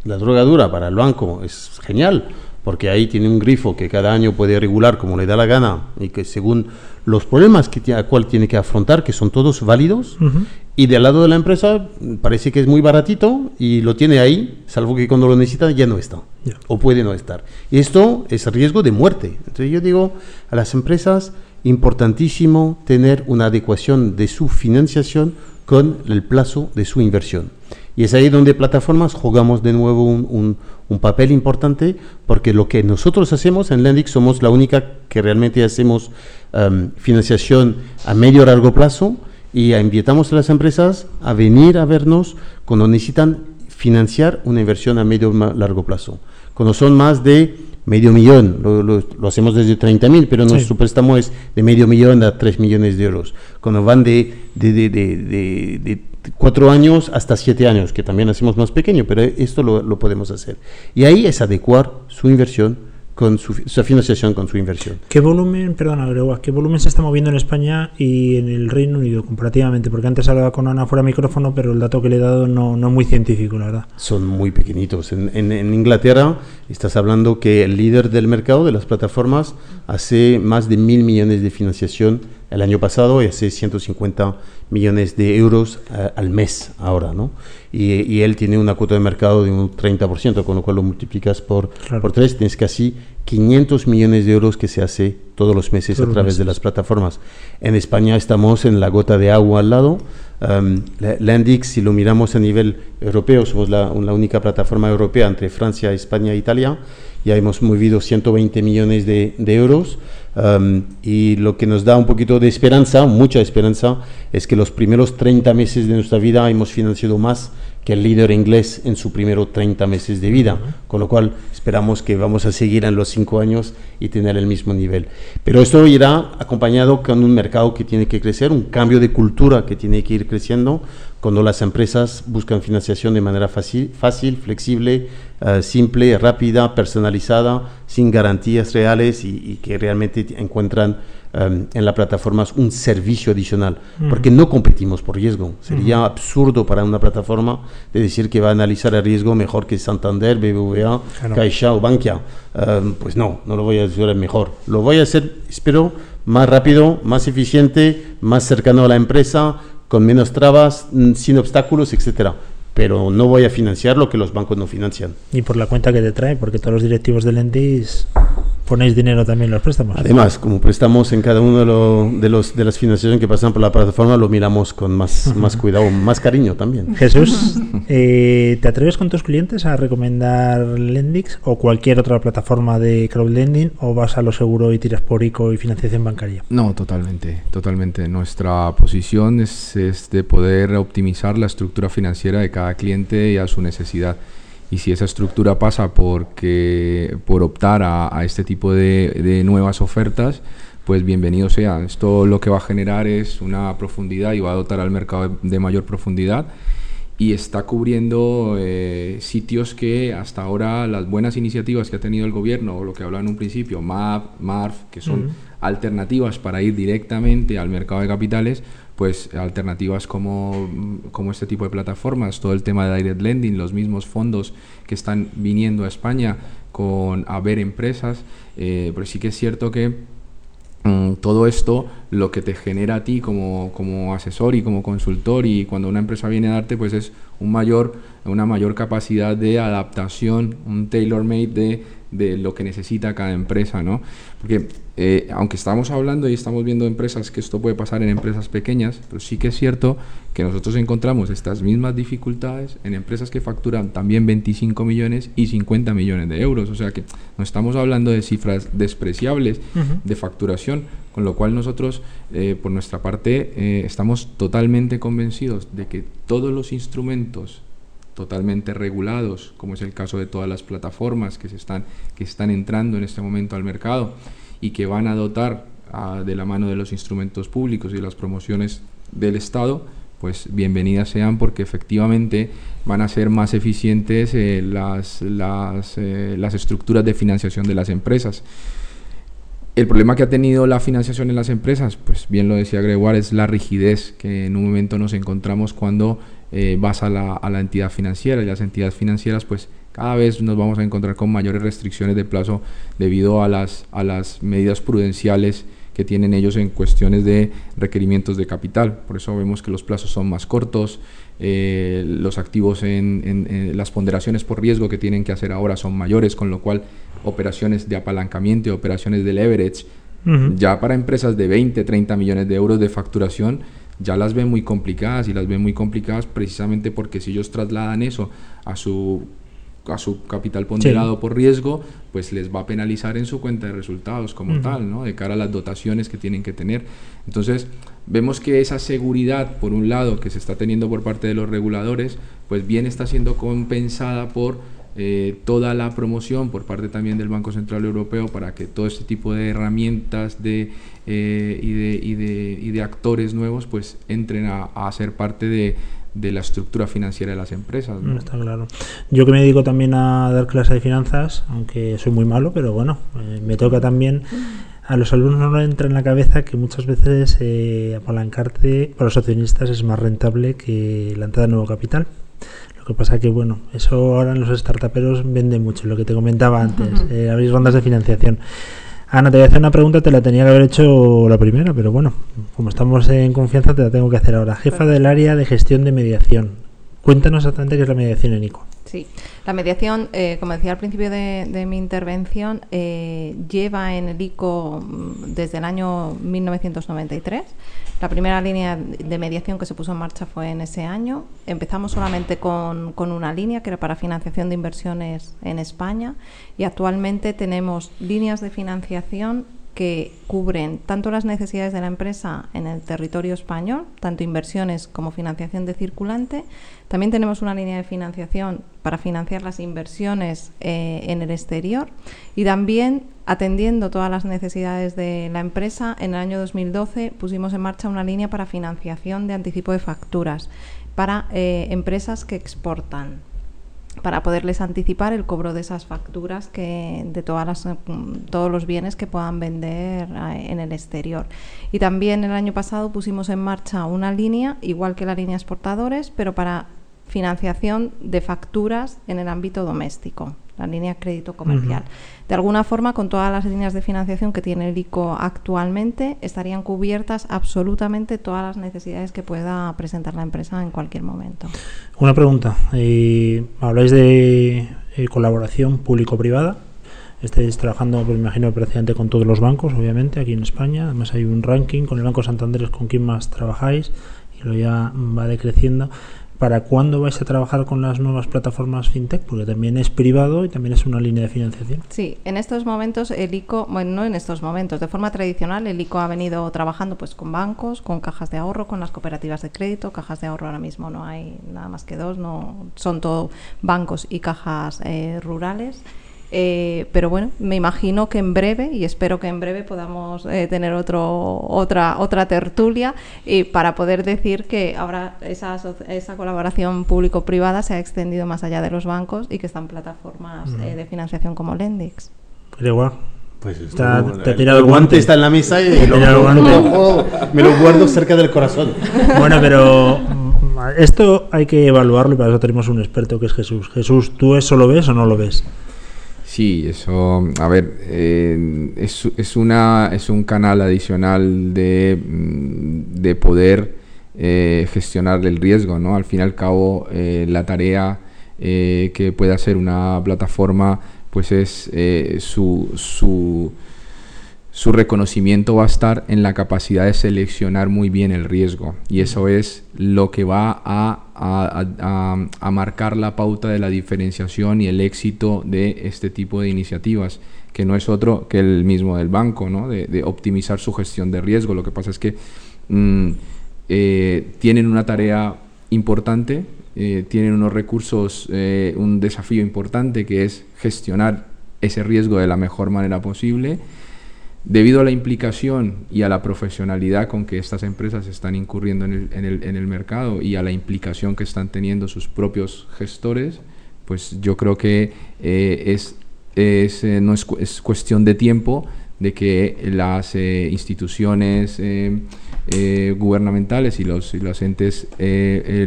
La droga dura para el banco es genial, porque ahí tiene un grifo que cada año puede regular como le da la gana y que según los problemas que a cual tiene que afrontar, que son todos válidos, Ujú. y del lado de la empresa parece que es muy baratito y lo tiene ahí, salvo que cuando lo necesita ya no está. O puede no estar. Y esto es riesgo de muerte. Entonces yo digo a las empresas, importantísimo tener una adecuación de su financiación con el plazo de su inversión. Y es ahí donde plataformas jugamos de nuevo un, un- un papel importante porque lo que nosotros hacemos en Lendix somos la única que realmente hacemos em, financiación a medio largo plazo y invitamos a las empresas a venir a vernos cuando necesitan financiar una inversión a medio o largo plazo. Cuando son más de medio millón, lo, lo- lo hacemos desde 30.000, pero Sí. nuestro préstamo es de medio millón a 3 millones de euros. Cuando van de, de, de, de, de- de cuatro años hasta siete años, que también hacemos más pequeño, pero esto lo, lo podemos hacer. Y ahí es adecuar su inversión con su, su financiación con su inversión. ¿Qué volumen, perdona, Gregoire, qué volumen se está moviendo en España y en el Reino Unido comparativamente? Porque antes hablaba con Ana fuera de micrófono, pero el dato que le he dado no, no es muy científico, la verdad. son muy pequeñitos. En, en- en Inglaterra estás hablando que el líder del mercado de las plataformas hace más de mil millones de financiación el año pasado y hace 150 millones de euros eh, al mes ahora, ¿no? Y, y él tiene una cuota de mercado de un 30%, con lo cual lo multiplicas por, Claro. por tres, tienes casi 500 millones de euros que se hace todos los meses Todos a través de meses. las plataformas. En España estamos en la gota de agua al lado. Um, la- Landix, si lo miramos a nivel europeo, somos la, la única plataforma europea entre Francia, España e Italia. Ya hemos movido 120 millones de, de euros. Um, y lo que nos da un poquito de esperanza, mucha esperanza, es que los primeros 30 meses de nuestra vida hemos financiado más que el líder inglés en su primero 30 meses de vida, con lo cual esperamos que vamos a seguir en los 5 años y tener el mismo nivel. Pero esto irá acompañado con un mercado que tiene que crecer, un cambio de cultura que tiene que ir creciendo, cuando las empresas buscan financiación de manera fácil flexible, uh, simple, rápida, personalizada, sin garantías reales y, y que realmente encuentran um, en la plataforma un servicio adicional, mm. porque no competimos por riesgo. Sería mm. absurdo para una plataforma de decir que va a analizar el riesgo mejor que Santander, BBVA, claro. Caixa o Bankia. Um, pues no, no lo voy a hacer mejor. Lo voy a hacer, espero, más rápido, más eficiente, más cercano a la empresa, con menos trabas, mm, sin obstáculos, etcétera. Pero no voy a financiar lo que los bancos no financian. Y por la cuenta que te trae, porque todos los directivos de Lendis ponéis dinero también en los préstamos. Además, como prestamos en cada uno de, lo, de, los, de las financiaciones que pasan por la plataforma, lo miramos con más, más cuidado, más cariño también. Jesús, eh, ¿te atreves con tus clientes a recomendar Lendix o cualquier otra plataforma de crowdlending o vas a lo seguro y tiras por ICO y financiación bancaria? No, totalmente, totalmente. Nuestra posición es, es de poder optimizar la estructura financiera de cada cliente y a su necesidad y si esa estructura pasa porque, por optar a, a este tipo de, de, nuevas ofertas, pues bienvenido sea. Esto lo que va a generar es una profundidad y va a dotar al mercado de, de mayor profundidad y está cubriendo eh, sitios que hasta ahora las buenas iniciativas que ha tenido el gobierno, o lo que hablaba en un principio, MAP, MARF, que son uh -huh. alternativas para ir directamente al mercado de capitales, pues alternativas como, como este tipo de plataformas, todo el tema de direct lending, los mismos fondos que están viniendo a España con a ver empresas, eh, pero sí que es cierto que mm, todo esto lo que te genera a ti como, como asesor y como consultor y cuando una empresa viene a darte pues es un mayor, una mayor capacidad de adaptación, un tailor-made de, de lo que necesita cada empresa, ¿no? Porque eh, aunque estamos hablando y estamos viendo empresas que esto puede pasar en empresas pequeñas, pero sí que es cierto que nosotros encontramos estas mismas dificultades en empresas que facturan también 25 millones y 50 millones de euros. O sea que no estamos hablando de cifras despreciables uh -huh. de facturación, con lo cual nosotros, eh, por nuestra parte, eh, estamos totalmente convencidos de que todos los instrumentos totalmente regulados, como es el caso de todas las plataformas que, se están, que están entrando en este momento al mercado, y que van a dotar de la mano de los instrumentos públicos y las promociones del Estado, pues bienvenidas sean porque efectivamente van a ser más eficientes eh, las, las, eh, las estructuras de financiación de las empresas. El problema que ha tenido la financiación en las empresas, pues bien lo decía Gregoire, es la rigidez que en un momento nos encontramos cuando eh, vas a la, a la entidad financiera y las entidades financieras pues cada vez nos vamos a encontrar con mayores restricciones de plazo debido a las, a las medidas prudenciales que tienen ellos en cuestiones de requerimientos de capital. Por eso vemos que los plazos son más cortos, eh, los activos en, en, en, las ponderaciones por riesgo que tienen que hacer ahora son mayores, con lo cual operaciones de apalancamiento y operaciones de leverage, uh -huh. ya para empresas de 20, 30 millones de euros de facturación, ya las ven muy complicadas y las ven muy complicadas precisamente porque si ellos trasladan eso a su a su capital ponderado sí. por riesgo, pues les va a penalizar en su cuenta de resultados como uh -huh. tal, ¿no? De cara a las dotaciones que tienen que tener. Entonces, vemos que esa seguridad, por un lado, que se está teniendo por parte de los reguladores, pues bien está siendo compensada por eh, toda la promoción por parte también del Banco Central Europeo para que todo este tipo de herramientas de, eh, y, de, y, de, y, de, actores nuevos pues entren a, ser parte de, de la estructura financiera de las empresas. ¿no? Está claro. Yo que me dedico también a dar clases de finanzas, aunque soy muy malo, pero bueno, eh, me toca también. A los alumnos no le entra en la cabeza que muchas veces eh, apalancarte para los accionistas es más rentable que la entrada de nuevo capital. Lo que pasa que, bueno, eso ahora en los startuperos vende mucho, lo que te comentaba antes, eh, abrís rondas de financiación. Ana, te voy a hacer una pregunta, te la tenía que haber hecho la primera, pero bueno, como estamos en confianza, te la tengo que hacer ahora. Jefa del área de gestión de mediación. Cuéntanos exactamente qué es la mediación en ICO. Sí, la mediación, eh, como decía al principio de, mi intervención, eh, lleva en el ICO mm, desde el año 1993. La primera línea de mediación que se puso en marcha fue en ese año. Empezamos solamente con, con una línea que era para financiación de inversiones en España y actualmente tenemos líneas de financiación que cubren tanto las necesidades de la empresa en el territorio español, tanto inversiones como financiación de circulante. También tenemos una línea de financiación para financiar las inversiones eh, en el exterior y también atendiendo todas las necesidades de la empresa, en el año 2012 pusimos en marcha una línea para financiación de anticipo de facturas para eh, empresas que exportan para poderles anticipar el cobro de esas facturas que de todas las, mm, todos los bienes que puedan vender eh, en el exterior. Y también el año pasado pusimos en marcha una línea, igual que la línea exportadores, pero para financiación de facturas en el ámbito doméstico la línea crédito comercial. De alguna forma, con todas las líneas de financiación que tiene el ICO actualmente, estarían cubiertas absolutamente todas las necesidades que pueda presentar la empresa en cualquier momento. Una pregunta. Eh, habláis de eh, colaboración público-privada. Estáis trabajando, pues, me imagino, prácticamente con todos los bancos, obviamente, aquí en España. Además hay un ranking con el Banco Santander, con quien más trabajáis, y lo ya va decreciendo. ¿Para cuándo vais a trabajar con las nuevas plataformas fintech? Porque también es privado y también es una línea de financiación. Sí, en estos momentos el ICO, bueno, no en estos momentos, de forma tradicional el ICO ha venido trabajando pues con bancos, con cajas de ahorro, con las cooperativas de crédito, cajas de ahorro ahora mismo no hay nada más que dos, no son todo bancos y cajas eh, rurales. Eh, pero bueno, me imagino que en breve, y espero que en breve podamos eh, tener otro, otra, otra tertulia y para poder decir que ahora esa, esa colaboración público-privada se ha extendido más allá de los bancos y que están plataformas eh, de financiación como Lendix. Pero Pues Está- no, te ha el- tirado el el guante guante. está en la mesa y, lo, me lo guardo cerca del corazón. Bueno, pero mm, esto hay que evaluarlo y para eso tenemos un experto que es Jesús. Jesús, ¿tú eso lo ves o no lo ves? Sí, eso, a ver, eh, es, es, una, es un canal adicional de, mm, de poder eh, gestionar el riesgo, ¿no? Al fin y al cabo, eh, la tarea que puede hacer una plataforma, pues es su, su, su reconocimiento va a estar en la capacidad de seleccionar muy bien el riesgo. Y eso es lo que va a, a- marcar la pauta de la diferenciación y el éxito de este tipo de iniciativas, que no es otro que el mismo del banco, ¿no? de, de optimizar su gestión de riesgo. Lo que pasa es que mm, eh, tienen una tarea importante, eh, tienen unos recursos, eh, un desafío importante que es gestionar ese riesgo de la mejor manera posible. Debido a la implicación y a la profesionalidad con que estas empresas están incurriendo en el, mercado y a la implicación que están teniendo sus propios gestores, pues yo creo que eh, es, eh, no es, es cuestión de tiempo de que las eh, instituciones gubernamentales y los, los entes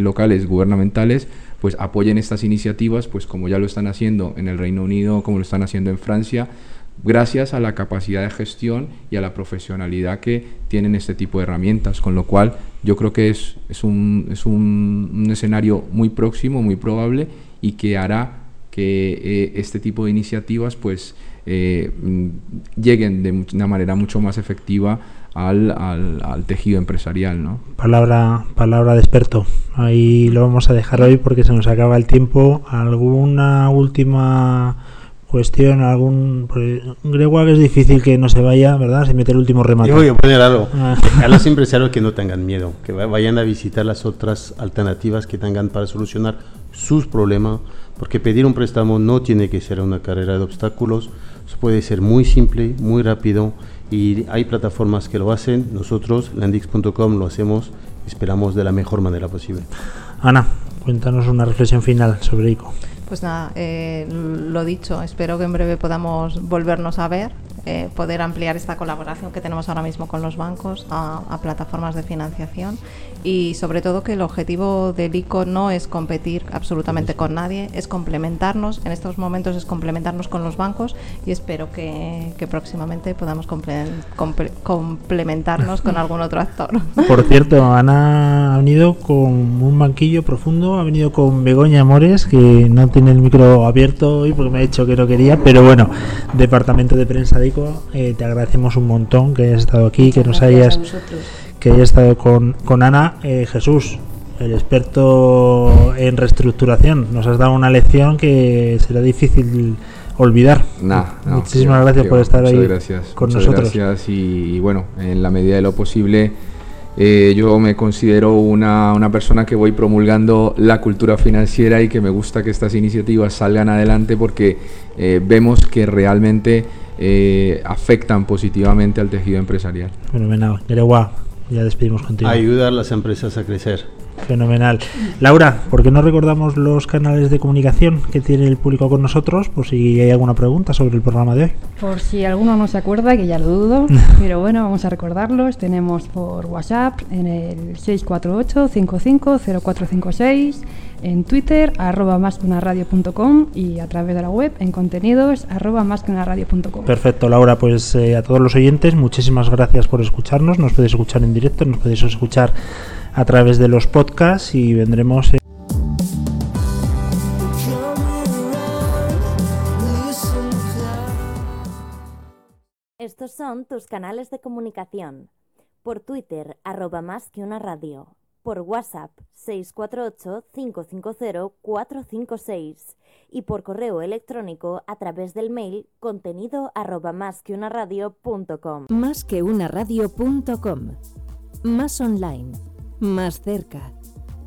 locales gubernamentales pues apoyen estas iniciativas, pues como ya lo están haciendo en el Reino Unido, como lo están haciendo en Francia, gracias a la capacidad de gestión y a la profesionalidad que tienen este tipo de herramientas, con lo cual yo creo que es, es, un, es un, un escenario muy próximo, muy probable y que hará que eh, este tipo de iniciativas pues eh, lleguen de una manera mucho más efectiva al, al- al tejido empresarial, ¿no? Palabra, palabra de experto. Ahí lo vamos a dejar hoy porque se nos acaba el tiempo. ¿Alguna última cuestión? ¿Algún porque Gregoire es difícil que no se vaya, ¿verdad? Se mete el último remate. Yo voy a poner algo. Ah. A los empresarios que no tengan miedo, que va- vayan a visitar las otras alternativas que tengan para solucionar sus problemas, porque pedir un préstamo no tiene que ser una carrera de obstáculos, puede ser muy simple, muy rápido y hay plataformas que lo hacen. Nosotros, landix.com, lo hacemos, esperamos de la mejor manera posible. Ana, cuéntanos una reflexión final sobre ICO. Pues nada, eh, lo dicho, espero que en breve podamos volvernos a ver, eh, poder ampliar esta colaboración que tenemos ahora mismo con los bancos a, a plataformas de financiación y sobre todo que el objetivo del ICO no es competir absolutamente con nadie, es complementarnos, en estos momentos es complementarnos con los bancos y espero que, que próximamente podamos comple- comple- complementarnos con algún otro actor. Por cierto, Ana ha venido con un banquillo profundo, ha venido con Begoña Amores, que no tiene el micro abierto hoy porque me ha dicho que no quería, pero bueno, Departamento de Prensa de ICO, eh, te agradecemos un montón que hayas estado aquí, que nos hayas, que hayas estado con, con Ana. Eh, Jesús, el experto en reestructuración, nos has dado una lección que será difícil olvidar. Nah, no, Muchísimas gracias por estar ahí gracias, con muchas nosotros. Gracias y, y bueno, en la medida de lo posible, eh, yo me considero una, una persona que voy promulgando la cultura financiera y que me gusta que estas iniciativas salgan adelante porque eh, vemos que realmente eh, afectan positivamente al tejido empresarial. Fenomenal. Geregua, Ayudar a las empresas a crecer. Fenomenal. Laura, ¿por qué no recordamos los canales de comunicación que tiene el público con nosotros? Por si hay alguna pregunta sobre el programa de hoy. Por si alguno no se acuerda, que ya lo dudo, pero bueno, vamos a recordarlos. Tenemos por WhatsApp en el 648-550456, en Twitter, arroba más que una radio.com y a través de la web en contenidos, arroba más que una radio.com. Perfecto, Laura. Pues eh, a todos los oyentes, muchísimas gracias por escucharnos. Nos podéis escuchar en directo, nos podéis escuchar a través de los podcasts y vendremos. eh, Estos son tus canales de comunicación. Por Twitter, arroba más que una radio. Por WhatsApp, 648-550-456. Y por correo electrónico a través del mail contenido arroba más que una radio.com. Más que una radio.com. Más online. Más cerca.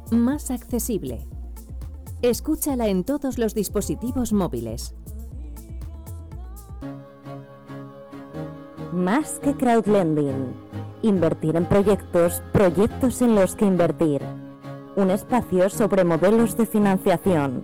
Más accesible. Escúchala en todos los dispositivos móviles. Más que crowdlending. Invertir en proyectos, proyectos en los que invertir. Un espacio sobre modelos de financiación.